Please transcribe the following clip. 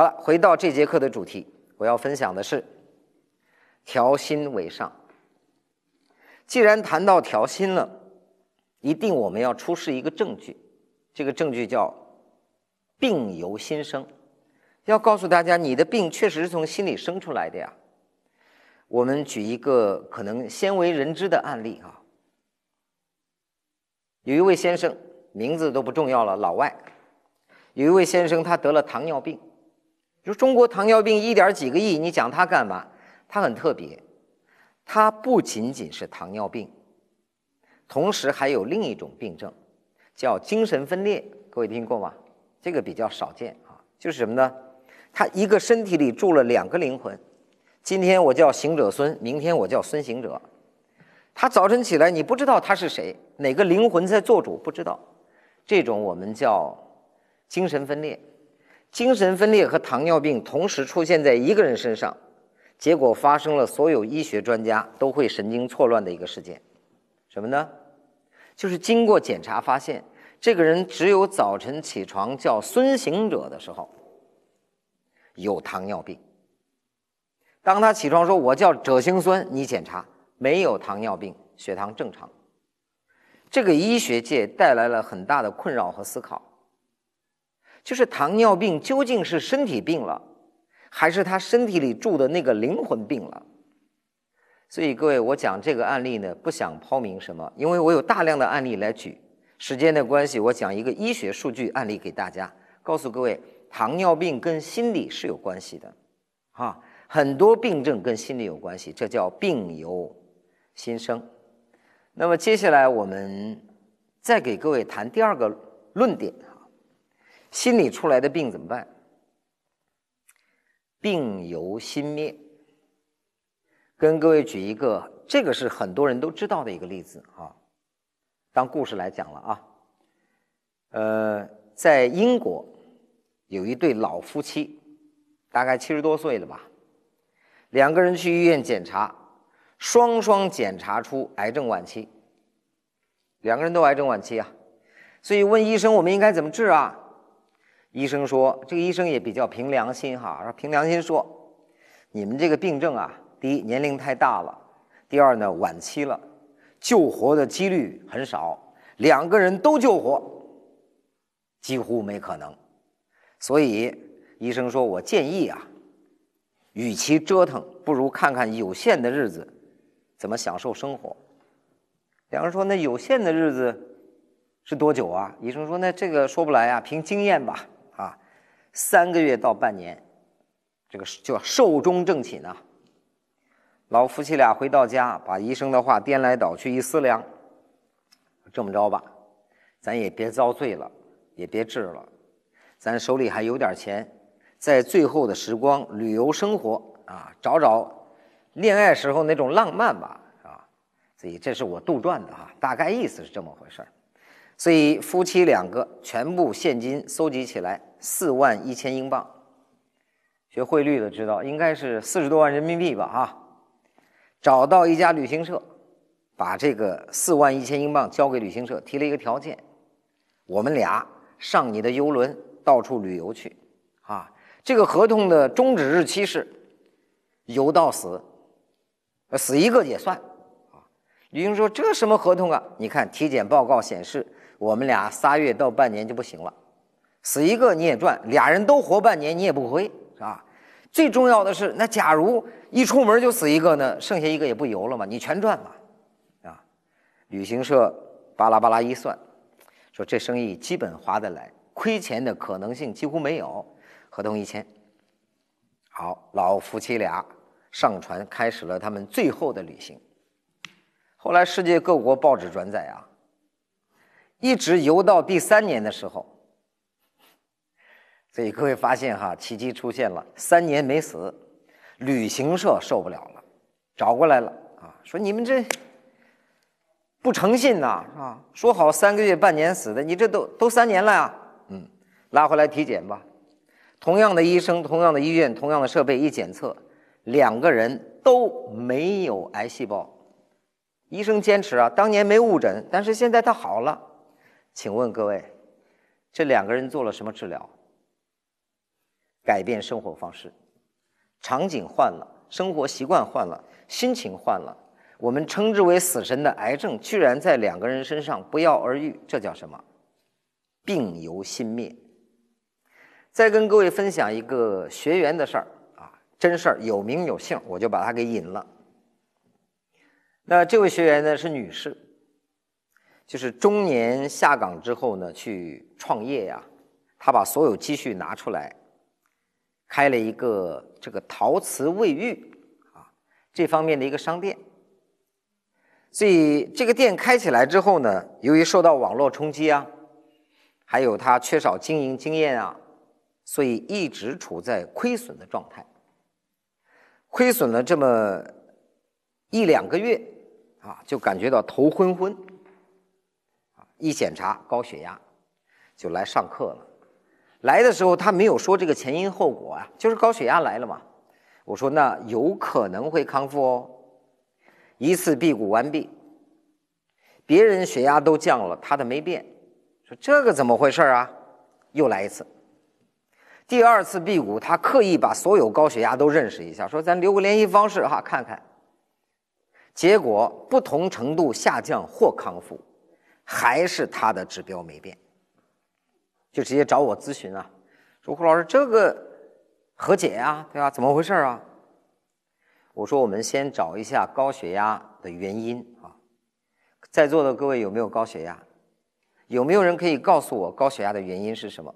好了，回到这节课的主题，我要分享的是调心为上。既然谈到调心了，一定我们要出示一个证据，这个证据叫病由心生，要告诉大家你的病确实是从心里生出来的呀。我们举一个可能鲜为人知的案例啊，有一位先生，名字都不重要了，老外，有一位先生他得了糖尿病，就中国糖尿病一点几个亿，你讲它干嘛？它很特别。它不仅仅是糖尿病，同时还有另一种病症，叫精神分裂。各位听过吗？这个比较少见啊。就是什么呢？他一个身体里住了两个灵魂。今天我叫行者孙，明天我叫孙行者。他早晨起来，你不知道他是谁，哪个灵魂在做主，不知道。这种我们叫精神分裂。精神分裂和糖尿病同时出现在一个人身上。结果发生了，所有医学专家都会神经错乱的一个事件，什么呢？就是经过检查发现，这个人只有早晨起床叫孙行者的时候有糖尿病。当他起床说“我叫者行孙”，你检查没有糖尿病，血糖正常。这个医学界带来了很大的困扰和思考，就是糖尿病究竟是身体病了？还是他身体里住的那个灵魂病了，所以各位，我讲这个案例呢，不想抛明什么，因为我有大量的案例来举。时间的关系，我讲一个医学数据案例给大家，告诉各位，糖尿病跟心理是有关系的，哈，很多病症跟心理有关系，这叫病由心生。那么接下来我们再给各位谈第二个论点，心理出来的病怎么办？病由心灭，跟各位举一个，这个是很多人都知道的一个例子啊，当故事来讲了啊。呃，在英国有一对老夫妻，大概七十多岁了吧，两个人去医院检查，双双检查出癌症晚期，两个人都癌症晚期啊，所以问医生我们应该怎么治啊？医生说：“这个医生也比较凭良心哈，说凭良心说，你们这个病症啊，第一年龄太大了，第二呢晚期了，救活的几率很少，两个人都救活，几乎没可能。所以医生说我建议啊，与其折腾，不如看看有限的日子怎么享受生活。”两人说：“那有限的日子是多久啊？”医生说：“那这个说不来啊，凭经验吧。”三个月到半年，这个叫寿终正寝啊。老夫妻俩回到家，把医生的话颠来倒去一思量，这么着吧，咱也别遭罪了，也别治了，咱手里还有点钱，在最后的时光旅游生活啊，找找恋爱时候那种浪漫吧，啊，所以这是我杜撰的哈，大概意思是这么回事所以夫妻两个全部现金搜集起来。四万一千英镑，学汇率的知道应该是四十多万人民币吧？哈，找到一家旅行社，把这个四万一千英镑交给旅行社，提了一个条件：我们俩上你的游轮到处旅游去。啊，这个合同的终止日期是游到死，死一个也算。啊，旅行说这什么合同啊？你看体检报告显示，我们俩仨月到半年就不行了。死一个你也赚，俩人都活半年你也不亏，是吧？最重要的是，那假如一出门就死一个呢，剩下一个也不游了嘛，你全赚嘛，啊？旅行社巴拉巴拉一算，说这生意基本划得来，亏钱的可能性几乎没有，合同一签。好，老夫妻俩上船，开始了他们最后的旅行。后来世界各国报纸转载啊，一直游到第三年的时候。所以各位发现哈，奇迹出现了，三年没死，旅行社受不了了，找过来了啊，说你们这不诚信呐啊，说好三个月半年死的，你这都都三年了呀，嗯，拉回来体检吧，同样的医生，同样的医院，同样的设备一检测，两个人都没有癌细胞，医生坚持啊，当年没误诊，但是现在他好了，请问各位，这两个人做了什么治疗？改变生活方式，场景换了，生活习惯换了，心情换了，我们称之为死神的癌症，居然在两个人身上不药而愈，这叫什么？病由心灭。再跟各位分享一个学员的事儿啊，真事儿，有名有姓，我就把他给引了。那这位学员呢是女士，就是中年下岗之后呢去创业呀，他把所有积蓄拿出来，开了一个这个陶瓷卫浴啊这方面的一个商店。所以这个店开起来之后呢，由于受到网络冲击啊，还有他缺少经营经验啊。所以一直处在亏损的状态，亏损了这么一两个月，啊，就感觉到头昏昏，一检查高血压，就来上课了。来的时候他没有说这个前因后果啊，就是高血压来了嘛。我说那有可能会康复哦，一次辟谷完毕，别人血压都降了，他的没变，说这个怎么回事啊？又来一次。第二次辟谷，他刻意把所有高血压都认识一下，说咱留个联系方式哈，看看。结果不同程度下降或康复，还是他的指标没变，就直接找我咨询啊，说胡老师这个和解呀？对吧？怎么回事啊？我说我们先找一下高血压的原因啊，在座的各位有没有高血压？有没有人可以告诉我高血压的原因是什么？